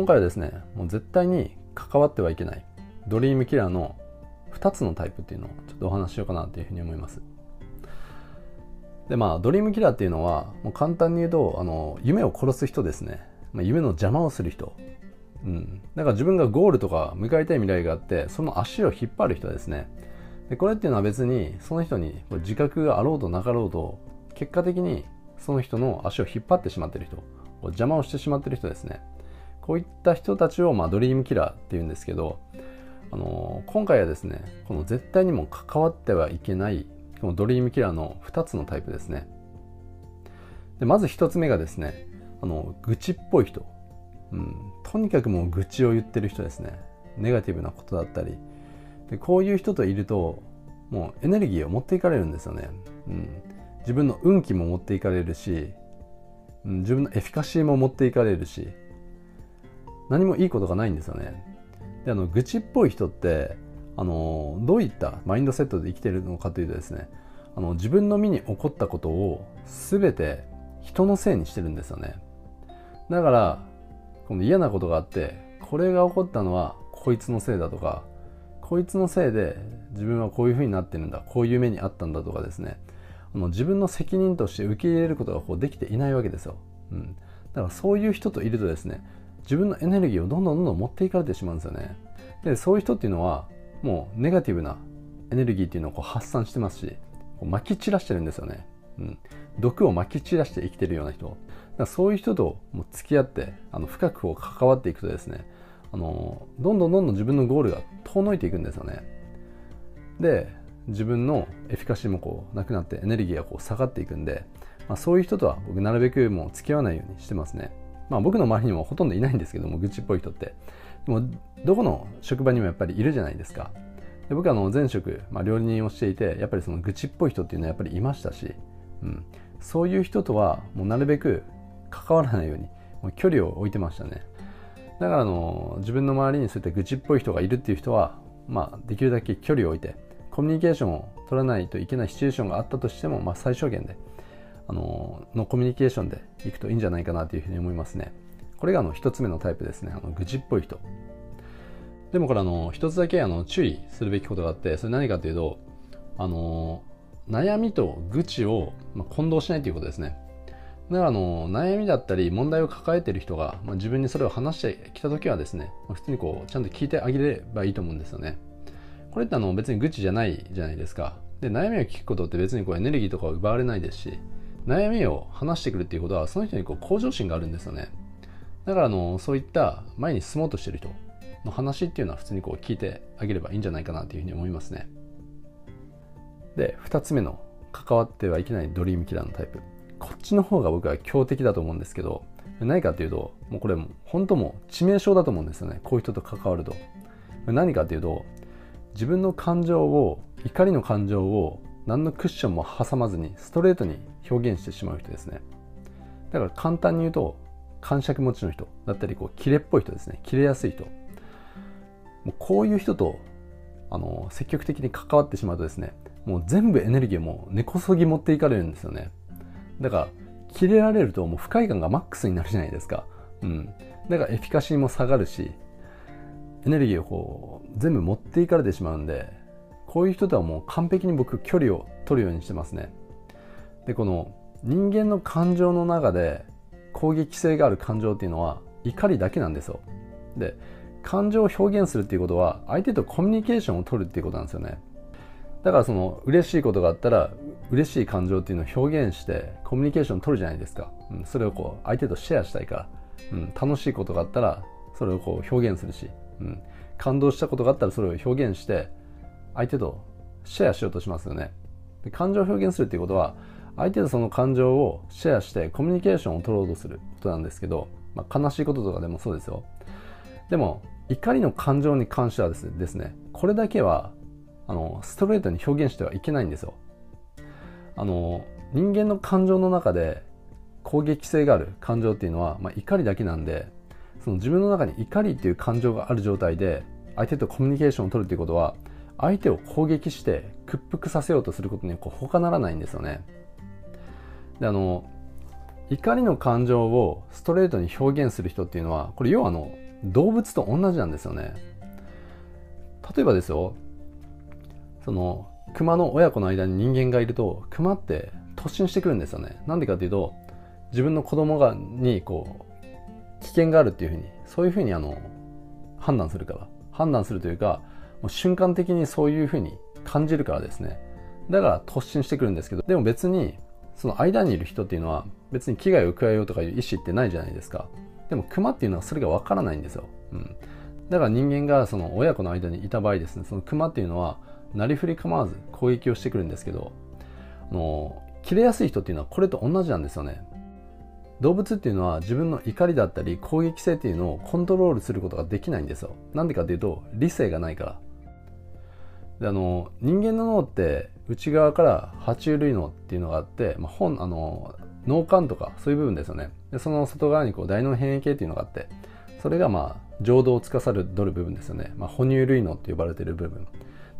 今回はですねもう絶対に関わってはいけないドリームキラーの2つのタイプっていうのをちょっとお話ししようかなというふうに思います。でまあドリームキラーっていうのはもう簡単に言うとあの夢を殺す人ですね、まあ、夢の邪魔をする人。うん、だから自分がゴールとか向かいたい未来があってその足を引っ張る人ですね。でこれっていうのは別にその人に自覚があろうとなかろうと結果的にその人の足を引っ張ってしまってる人邪魔をしてしまってる人ですね。こういった人たちを、まあ、ドリームキラーっていうんですけど、あの、今回はですねこの絶対にも関わってはいけないこのドリームキラーの2つのタイプですね。でまず1つ目がですねあの愚痴っぽい人、うん、とにかくもう愚痴を言ってる人ですね。ネガティブなことだったり。でこういう人といるともうエネルギーを持っていかれるんですよね、うん、自分の運気も持っていかれるし、うん、自分のエフィカシーも持っていかれるし何もいいことがないんですよね。であの愚痴っぽい人ってあのどういったマインドセットで生きてるのかというとですねあの自分の身に起こったことを全て人のせいにしてるんですよね。だからこの嫌なことがあってこれが起こったのはこいつのせいだとかこいつのせいで自分はこういうふうになってるんだこういう目にあったんだとかですね。あの自分の責任として受け入れることがこうできていないわけですよ、うん、だからそういう人といるとですね自分のエネルギーをどんどんどんどん持っていかれてしまうんですよね。でそういう人っていうのはもうネガティブなエネルギーっていうのをこう発散してますしこう撒き散らしてるんですよね、うん、毒を撒き散らして生きてるような人。だそういう人とも付き合ってあの深くこう関わっていくとですねあのどんどんどんどん自分のゴールが遠のいていくんですよね。で自分のエフィカシーもこうなくなってエネルギーがこう下がっていくんで、まあ、そういう人とは僕なるべくもう付き合わないようにしてますね。まあ僕の周りにもほとんどいないんですけども、愚痴っぽい人って。でも、どこの職場にもやっぱりいるじゃないですか。で僕はあの前職、まあ、料理人をしていて、やっぱりその愚痴っぽい人っていうのはやっぱりいましたし、うん、そういう人とはもうなるべく関わらないように、もう距離を置いてましたね。だからあの自分の周りにそういった愚痴っぽい人がいるっていう人は、まあ、できるだけ距離を置いて、コミュニケーションを取らないといけないシチュエーションがあったとしても、まあ、最小限であののコミュニケーションでいくといいんじゃないかなというふうに思いますね。これがあの1つ目のタイプですね。あの愚痴っぽい人。でもこれあの1つだけあの注意するべきことがあって、それ何かというと、あの悩みと愚痴を混同しないということですね。だからあの悩みだったり問題を抱えている人が、まあ、自分にそれを話してきた時はですね、まあ、普通にこうちゃんと聞いてあげればいいと思うんですよね。これってあの別に愚痴じゃないじゃないですか。で悩みを聞くことって別にこうエネルギーとかを奪われないですし悩みを話してくるっていうことはその人にこう向上心があるんですよね。だからあのそういった前に進もうとしてる人の話っていうのは普通にこう聞いてあげればいいんじゃないかなというふうに思いますね。で2つ目の関わってはいけないドリームキラーのタイプ。こっちの方が僕は強敵だと思うんですけど何かというともうこれ本当も致命傷だと思うんですよね。こういう人と関わると。何かというと自分の感情を怒りの感情を何のクッションも挟まずにストレートに表現してしまう人ですね。だから簡単に言うと感触持ちの人だったりこうキレっぽい人ですね。キレやすい人。もうこういう人とあの積極的に関わってしまうとですねもう全部エネルギーも根こそぎ持っていかれるんですよね。だからキレられるともう不快感がマックスになるじゃないですか。うん。だからエフィカシーも下がるしエネルギーをこう全部持っていかれてしまうんでこういう人とはもう完璧に僕距離を取るようにしてますね。でこの人間の感情の中で攻撃性がある感情っていうのは怒りだけなんですよ。で感情を表現するっていうことは相手とコミュニケーションを取るっていうことなんですよね。だからその嬉しいことがあったら嬉しい感情っていうのを表現してコミュニケーションを取るじゃないですか、うん、それをこう相手とシェアしたいから、うん、楽しいことがあったらそれをこう表現するし、うん、感動したことがあったらそれを表現して相手とシェアしようとしますよね。で感情を表現するっていうことは相手とその感情をシェアしてコミュニケーションを取ろうとすることなんですけど、まあ、悲しいこととかでもそうですよ。でも怒りの感情に関してはですねですねこれだけはあのストレートに表現してはいけないんですよ。あの人間の感情の中で攻撃性がある感情っていうのは、まあ、怒りだけなんでその自分の中に怒りっていう感情がある状態で相手とコミュニケーションを取るっていうことは相手を攻撃して屈服させようとすることにこう他ならないんですよね。であの怒りの感情をストレートに表現する人っていうのはこれ要はあの動物と同じなんですよね。例えばですよその熊の親子の間に人間がいると熊って突進してくるんですよね。なんでかっていうと自分の子供がにこう危険があるっていうふうにそういうふうにあの判断するから。判断するというかもう瞬間的にそういうふうに感じるからですね。だから突進してくるんですけどでも別にその間にいる人っていうのは別に危害を加えようとかいう意思ってないじゃないですか。でもクマっていうのはそれがわからないんですよ、うん、だから人間がその親子の間にいた場合ですねそのクマっていうのはなりふり構わず攻撃をしてくるんですけどあの切れやすい人っていうのはこれと同じなんですよね。動物っていうのは自分の怒りだったり攻撃性っていうのをコントロールすることができないんですよ。なんでかっていうと理性がないから。であの人間の脳って内側から爬虫類脳っていうのがあって、まあ、本あの脳幹とかそういう部分ですよね。でその外側にこう大脳変異系っていうのがあってそれがまあ情動を司る部分ですよね、まあ、哺乳類脳って呼ばれている部分。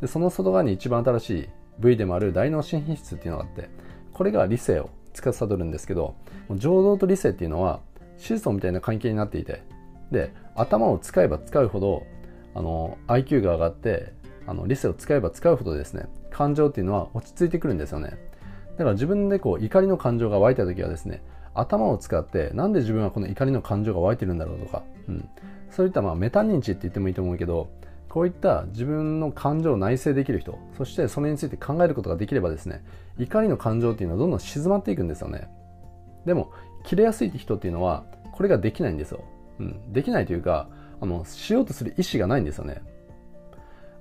でその外側に一番新しい部位でもある大脳新皮質っていうのがあってこれが理性を司るんですけど情動と理性っていうのは子孫みたいな関係になっていてで頭を使えば使うほどあの IQ が上がってあの理性を使えば使うほどですね感情っていうのは落ち着いてくるんですよね。だから自分でこう怒りの感情が湧いた時はですね頭を使ってなんで自分はこの怒りの感情が湧いてるんだろうとか、うん、そういったまあメタ認知って言ってもいいと思うけどこういった自分の感情を内省できる人そしてそれについて考えることができればですね怒りの感情っていうのはどんどん静まっていくんですよね。でも切れやすい人っていうのはこれができないんですよ、うん、できないというかあのしようとする意思がないんですよね。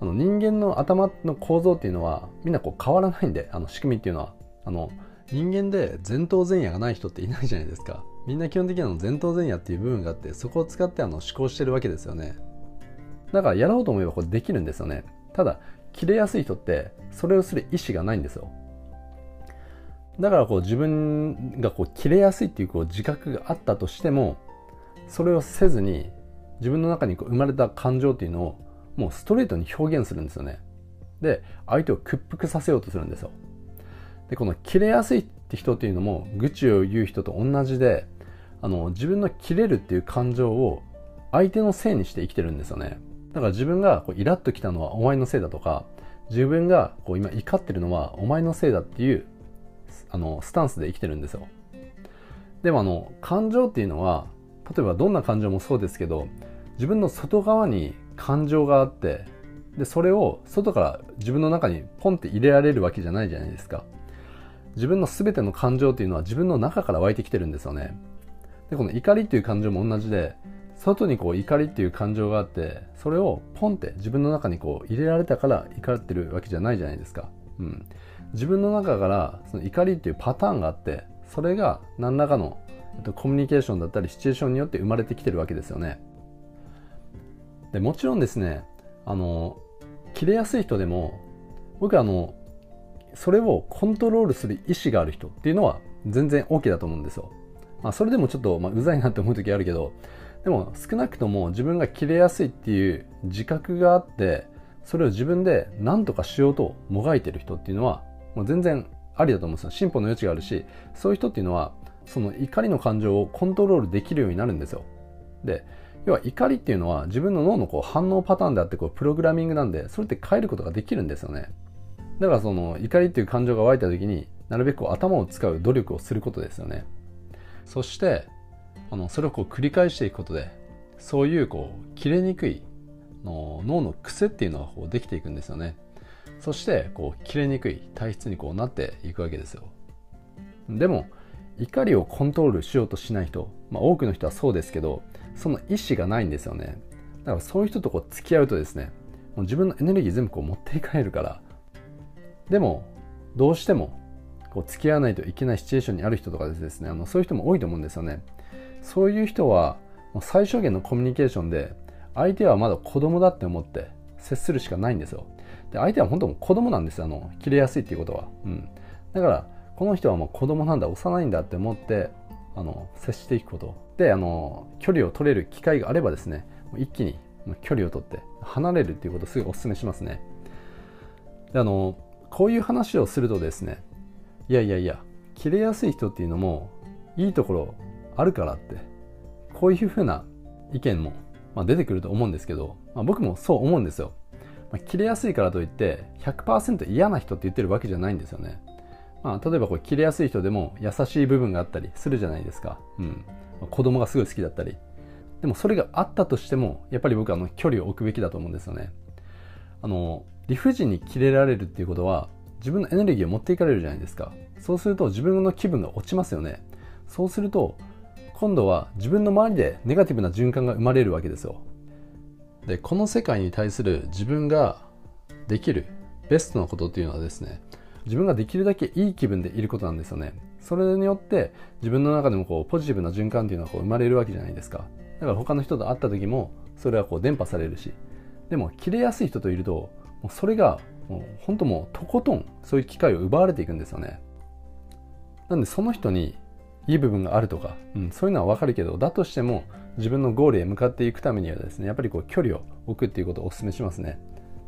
あの人間の頭の構造っていうのはみんなこう変わらないんであの仕組みっていうのは。あの人間で前頭前野がない人っていないじゃないですか。みんな基本的には前頭前野っていう部分があってそこを使ってあの思考してるわけですよね。だからやろうと思えばこれできるんですよね。ただ切れやすい人ってそれをする意思がないんですよ。だからこう自分がこう切れやすいっていうこう自覚があったとしてもそれをせずに自分の中にこう生まれた感情っていうのをもうストレートに表現するんですよね。で相手を屈服させようとするんですよ。でこの切れやすいって人っていうのも愚痴を言う人と同じであの自分の切れるっていう感情を相手のせいにして生きてるんですよね。だから自分がこうイラッときたのはお前のせいだとか自分がこう今怒ってるのはお前のせいだっていうあのスタンスで生きてるんですよ。でもあの感情っていうのは例えばどんな感情もそうですけど自分の外側に感情があってでそれを外から自分の中にポンって入れられるわけじゃないじゃないですか。自分の全ての感情っていうのは自分の中から湧いてきてるんですよね。でこの怒りっていう感情も同じで外にこう怒りっていう感情があってそれをポンって自分の中にこう入れられたから怒ってるわけじゃないじゃないですか、うん、自分の中からその怒りっていうパターンがあってそれが何らかの、えっと、コミュニケーションだったりシチュエーションによって生まれてきてるわけですよね。でもちろんですねあの切れやすい人でも僕あのそれをコントロールする意思がある人っていうのは全然 OK だと思うんですよ、まあ、それでもちょっと、まあ、うざいなって思う時あるけどでも少なくとも自分が切れやすいっていう自覚があってそれを自分で何とかしようともがいてる人っていうのはもう全然ありだと思うんですよ。進歩の余地があるしそういう人っていうのはその怒りの感情をコントロールできるようになるんですよ。で要は怒りっていうのは自分の脳のこう反応パターンであってこうプログラミングなんでそれって変えることができるんですよね。だからその怒りっていう感情が湧いた時になるべく頭を使う努力をすることですよね。そしてあのそれをこう繰り返していくことでそういうこう切れにくいの脳の癖っていうのがこうできていくんですよね。そしてこう切れにくい体質にこうなっていくわけですよ。でも怒りをコントロールしようとしない人、まあ、多くの人はそうですけどその意思がないんですよね。だからそういう人とこう付き合うとですねもう自分のエネルギー全部こう持っていかれるから。でもどうしてもこう付き合わないといけないシチュエーションにある人とかですねあのそういう人も多いと思うんですよね。そういう人はもう最小限のコミュニケーションで相手はまだ子供だって思って接するしかないんですよ。で相手は本当も子供なんですあの切れやすいっていうことは、うん、だからこの人はもう子供なんだ幼いんだって思ってあの接していくこと。であの距離を取れる機会があればですね一気に距離を取って離れるっていうことをすぐお勧めしますね。であのこういう話をするとですねいやいやいや切れやすい人っていうのもいいところあるからってこういうふうな意見もまあ、出てくると思うんですけど、まあ、僕もそう思うんですよ、まあ、切れやすいからといって100%嫌な人って言ってるわけじゃないんですよね、まあ、例えばこれ切れやすい人でも優しい部分があったりするじゃないですか、うん、子供がすごい好きだったり。でもそれがあったとしてもやっぱり僕はあの距離を置くべきだと思うんですよね。あの理不尽に切れられるっていうことは自分のエネルギーを持っていかれるじゃないですか。そうすると自分の気分が落ちますよね。そうすると今度は自分の周りでネガティブな循環が生まれるわけですよ。でこの世界に対する自分ができるベストなことっていうのはですね自分ができるだけいい気分でいることなんですよね。それによって自分の中でもこうポジティブな循環っていうのはこう生まれるわけじゃないですか。だから他の人と会った時もそれはこう伝播されるし。でも切れやすい人といるともうそれがもう本当もうとことんそういう機会を奪われていくんですよね。なんでその人にいい部分があるとか、うん、そういうのはわかるけどだとしても自分のゴールへ向かっていくためにはですねやっぱりこう距離を置くっていうことをお勧めしますね。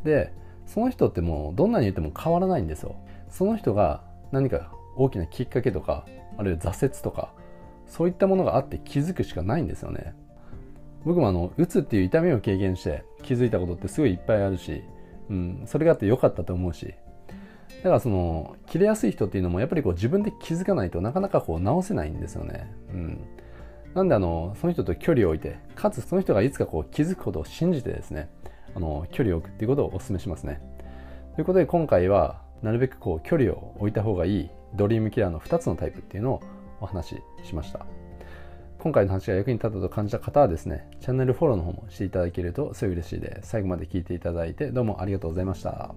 でその人ってもうどんなに言っても変わらないんですよ。その人が何か大きなきっかけとかあるいは挫折とかそういったものがあって気づくしかないんですよね僕もあのうつっていう痛みを経験して気づいたことってすごいいっぱいあるし、うん、それがあってよかったと思うしだからその切れやすい人っていうのもやっぱりこう自分で気づかないとなかなかこう直せないんですよね。うん、なんであのその人と距離を置いてかつその人がいつかこう気づくことを信じてですねあの距離を置くっていうことをお勧めしますね。ということで今回はなるべくこう距離を置いた方がいいドリームキラーの2つのタイプっていうのをお話ししました。今回の話が役に立ったと感じた方はですね、チャンネルフォローの方もしていただけるとすごい嬉しいです。最後まで聞いていただいてどうもありがとうございました。